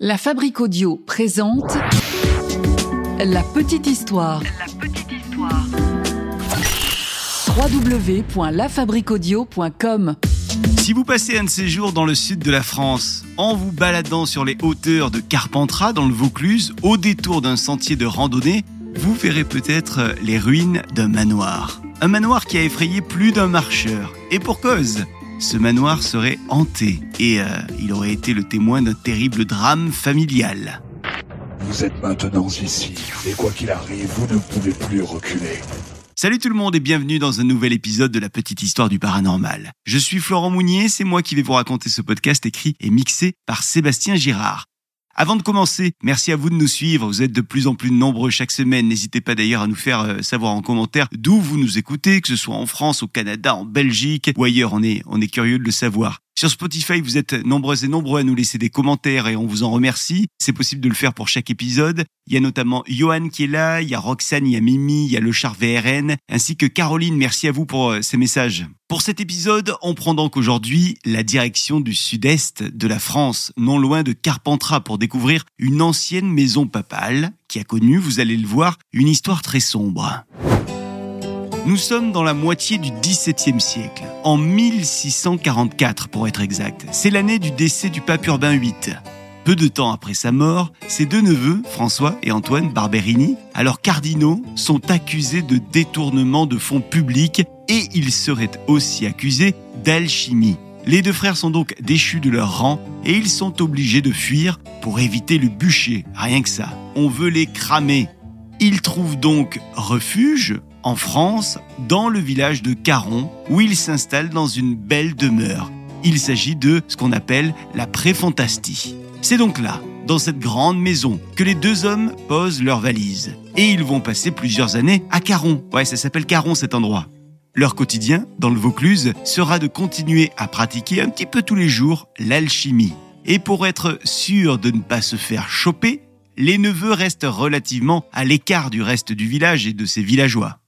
La Fabrique Audio présente La Petite Histoire. La petite histoire. www.lafabriquaudio.com Si vous passez un de ces jours dans le sud de la France, en vous baladant sur les hauteurs de Carpentras dans le Vaucluse, au détour d'un sentier de randonnée, vous verrez peut-être les ruines d'un manoir. Un manoir qui a effrayé plus d'un marcheur. Et pour cause, ce manoir serait hanté et euh, il aurait été le témoin d'un terrible drame familial. Vous êtes maintenant ici, et quoi qu'il arrive, vous ne pouvez plus reculer. Salut tout le monde et bienvenue dans un nouvel épisode de la petite histoire du paranormal. Je suis Florent Mounier, c'est moi qui vais vous raconter ce podcast écrit et mixé par Sébastien Girard. Avant de commencer, merci à vous de nous suivre. Vous êtes de plus en plus nombreux chaque semaine. N'hésitez pas d'ailleurs à nous faire euh, savoir en commentaire d'où vous nous écoutez, que ce soit en France, au Canada, en Belgique ou ailleurs. On est, on est curieux de le savoir. Sur Spotify, vous êtes nombreux et nombreux à nous laisser des commentaires et on vous en remercie. C'est possible de le faire pour chaque épisode. Il y a notamment Johan qui est là, il y a Roxane, il y a Mimi, il y a Le Char VRN, ainsi que Caroline. Merci à vous pour euh, ces messages. Pour cet épisode, on prend donc aujourd'hui la direction du sud-est de la France, non loin de Carpentras, pour découvrir une ancienne maison papale qui a connu, vous allez le voir, une histoire très sombre. Nous sommes dans la moitié du XVIIe siècle, en 1644 pour être exact. C'est l'année du décès du pape Urbain VIII. Peu de temps après sa mort, ses deux neveux, François et Antoine Barberini, alors cardinaux, sont accusés de détournement de fonds publics et ils seraient aussi accusés d'alchimie. Les deux frères sont donc déchus de leur rang et ils sont obligés de fuir pour éviter le bûcher. Rien que ça. On veut les cramer. Ils trouvent donc refuge en France, dans le village de Caron, où ils s'installent dans une belle demeure. Il s'agit de ce qu'on appelle la préfantastie. C'est donc là, dans cette grande maison, que les deux hommes posent leurs valises. Et ils vont passer plusieurs années à Caron. Ouais, ça s'appelle Caron cet endroit. Leur quotidien, dans le Vaucluse, sera de continuer à pratiquer un petit peu tous les jours l'alchimie. Et pour être sûr de ne pas se faire choper, les neveux restent relativement à l'écart du reste du village et de ses villageois.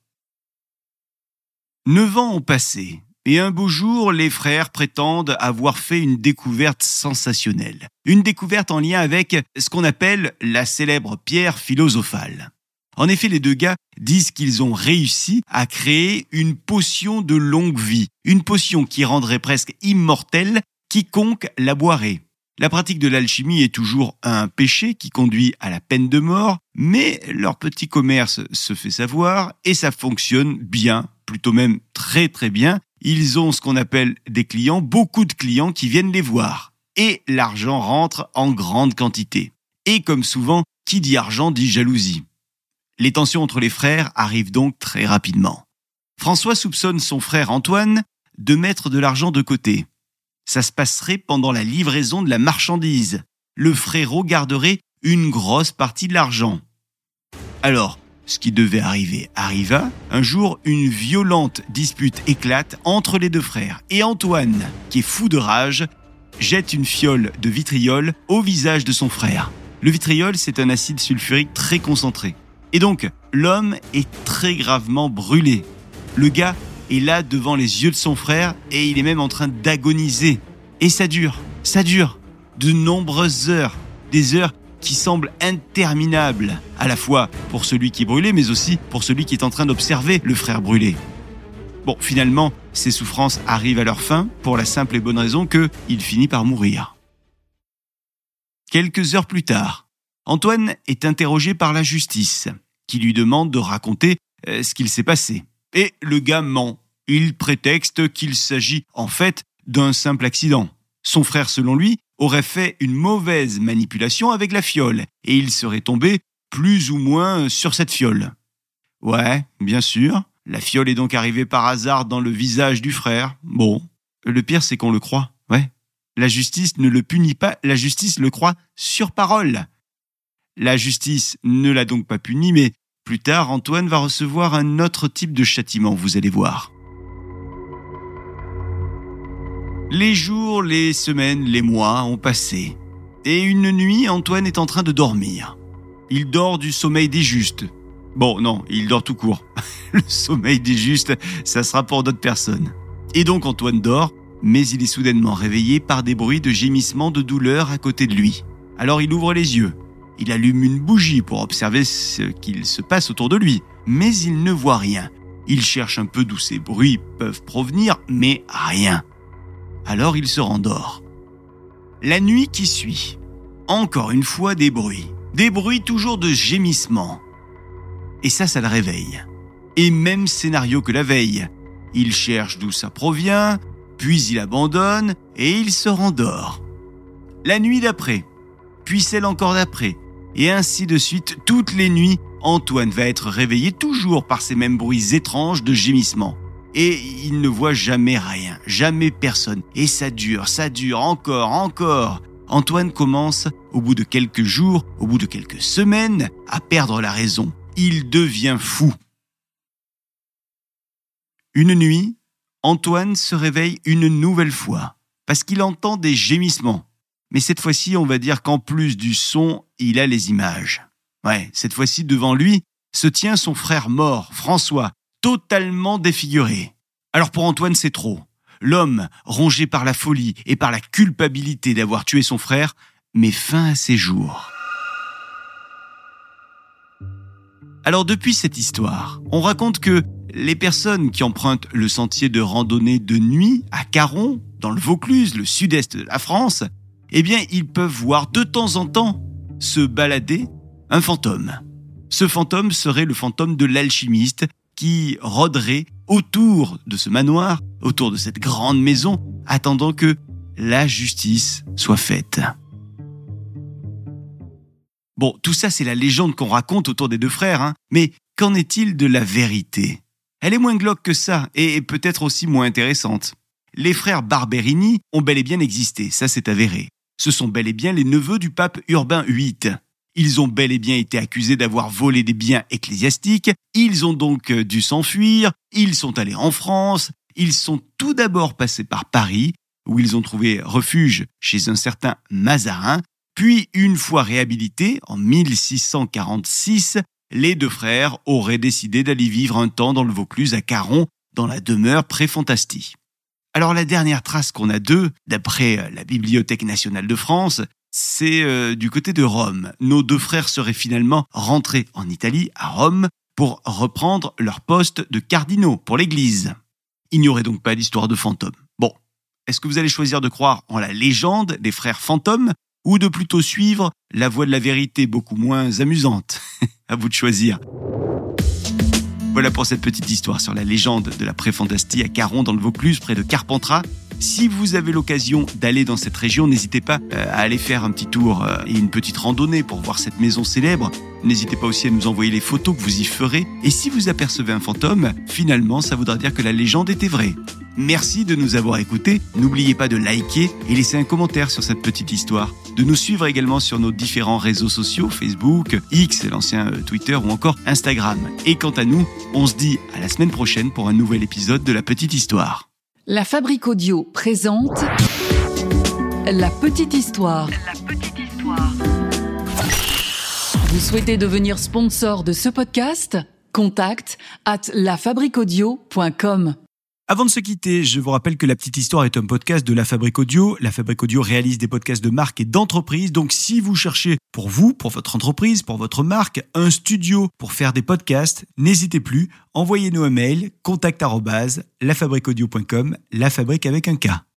Neuf ans ont passé, et un beau jour, les frères prétendent avoir fait une découverte sensationnelle. Une découverte en lien avec ce qu'on appelle la célèbre pierre philosophale. En effet, les deux gars disent qu'ils ont réussi à créer une potion de longue vie, une potion qui rendrait presque immortelle quiconque la boirait. La pratique de l'alchimie est toujours un péché qui conduit à la peine de mort, mais leur petit commerce se fait savoir et ça fonctionne bien, plutôt même très très bien. Ils ont ce qu'on appelle des clients, beaucoup de clients qui viennent les voir. Et l'argent rentre en grande quantité. Et comme souvent, qui dit argent dit jalousie. Les tensions entre les frères arrivent donc très rapidement. François soupçonne son frère Antoine de mettre de l'argent de côté. Ça se passerait pendant la livraison de la marchandise. Le frérot garderait une grosse partie de l'argent. Alors, ce qui devait arriver arriva. Un jour, une violente dispute éclate entre les deux frères. Et Antoine, qui est fou de rage, jette une fiole de vitriol au visage de son frère. Le vitriol, c'est un acide sulfurique très concentré. Et donc, l'homme est très gravement brûlé. Le gars est là devant les yeux de son frère et il est même en train d'agoniser. Et ça dure, ça dure de nombreuses heures, des heures qui semblent interminables, à la fois pour celui qui est brûlé, mais aussi pour celui qui est en train d'observer le frère brûlé. Bon, finalement, ces souffrances arrivent à leur fin pour la simple et bonne raison que il finit par mourir. Quelques heures plus tard, Antoine est interrogé par la justice, qui lui demande de raconter euh, ce qu'il s'est passé. Et le gars ment. Il prétexte qu'il s'agit en fait d'un simple accident. Son frère, selon lui, aurait fait une mauvaise manipulation avec la fiole, et il serait tombé plus ou moins sur cette fiole. Ouais, bien sûr, la fiole est donc arrivée par hasard dans le visage du frère. Bon, le pire c'est qu'on le croit, ouais. La justice ne le punit pas, la justice le croit sur parole. La justice ne l'a donc pas puni, mais plus tard, Antoine va recevoir un autre type de châtiment, vous allez voir. Les jours, les semaines, les mois ont passé. Et une nuit, Antoine est en train de dormir. Il dort du sommeil des justes. Bon, non, il dort tout court. Le sommeil des justes, ça sera pour d'autres personnes. Et donc Antoine dort, mais il est soudainement réveillé par des bruits de gémissements de douleur à côté de lui. Alors il ouvre les yeux. Il allume une bougie pour observer ce qu'il se passe autour de lui. Mais il ne voit rien. Il cherche un peu d'où ces bruits peuvent provenir, mais rien. Alors il se rendort. La nuit qui suit, encore une fois des bruits. Des bruits toujours de gémissements. Et ça, ça le réveille. Et même scénario que la veille. Il cherche d'où ça provient, puis il abandonne et il se rendort. La nuit d'après, puis celle encore d'après, et ainsi de suite toutes les nuits, Antoine va être réveillé toujours par ces mêmes bruits étranges de gémissements. Et il ne voit jamais rien, jamais personne. Et ça dure, ça dure encore, encore. Antoine commence, au bout de quelques jours, au bout de quelques semaines, à perdre la raison. Il devient fou. Une nuit, Antoine se réveille une nouvelle fois, parce qu'il entend des gémissements. Mais cette fois-ci, on va dire qu'en plus du son, il a les images. Ouais, cette fois-ci, devant lui, se tient son frère mort, François, totalement défiguré. Alors pour Antoine, c'est trop. L'homme, rongé par la folie et par la culpabilité d'avoir tué son frère, met fin à ses jours. Alors depuis cette histoire, on raconte que les personnes qui empruntent le sentier de randonnée de nuit à Caron, dans le Vaucluse, le sud-est de la France, eh bien ils peuvent voir de temps en temps se balader un fantôme. Ce fantôme serait le fantôme de l'alchimiste qui rôderait autour de ce manoir, autour de cette grande maison, attendant que la justice soit faite. Bon, tout ça c'est la légende qu'on raconte autour des deux frères, hein. mais qu'en est-il de la vérité? Elle est moins glauque que ça, et peut-être aussi moins intéressante. Les frères Barberini ont bel et bien existé, ça c'est avéré. Ce sont bel et bien les neveux du pape Urbain VIII. Ils ont bel et bien été accusés d'avoir volé des biens ecclésiastiques, ils ont donc euh, dû s'enfuir, ils sont allés en France, ils sont tout d'abord passés par Paris, où ils ont trouvé refuge chez un certain Mazarin, puis une fois réhabilités, en 1646, les deux frères auraient décidé d'aller vivre un temps dans le Vaucluse à Caron, dans la demeure Préfantastie. Alors la dernière trace qu'on a d'eux, d'après la Bibliothèque nationale de France, c'est euh, du côté de Rome. Nos deux frères seraient finalement rentrés en Italie, à Rome, pour reprendre leur poste de cardinaux pour l'Église. Il n'y aurait donc pas d'histoire de fantômes. Bon, est-ce que vous allez choisir de croire en la légende des frères fantômes ou de plutôt suivre la voie de la vérité beaucoup moins amusante? À vous de choisir. Voilà pour cette petite histoire sur la légende de la préfantastie à Caron dans le Vaucluse, près de Carpentras. Si vous avez l'occasion d'aller dans cette région, n'hésitez pas euh, à aller faire un petit tour euh, et une petite randonnée pour voir cette maison célèbre. N'hésitez pas aussi à nous envoyer les photos que vous y ferez. Et si vous apercevez un fantôme, finalement, ça voudra dire que la légende était vraie. Merci de nous avoir écoutés. N'oubliez pas de liker et laisser un commentaire sur cette petite histoire. De nous suivre également sur nos différents réseaux sociaux, Facebook, X, l'ancien euh, Twitter ou encore Instagram. Et quant à nous, on se dit à la semaine prochaine pour un nouvel épisode de La Petite Histoire. La Fabrique Audio présente La Petite Histoire. La petite histoire. Vous souhaitez devenir sponsor de ce podcast? Contact à lafabriquaudio.com. Avant de se quitter, je vous rappelle que La Petite Histoire est un podcast de La Fabrique Audio. La Fabrique Audio réalise des podcasts de marque et d'entreprise. Donc si vous cherchez pour vous, pour votre entreprise, pour votre marque, un studio pour faire des podcasts, n'hésitez plus, envoyez-nous un mail contact@lafabriqueaudio.com, la fabrique avec un K.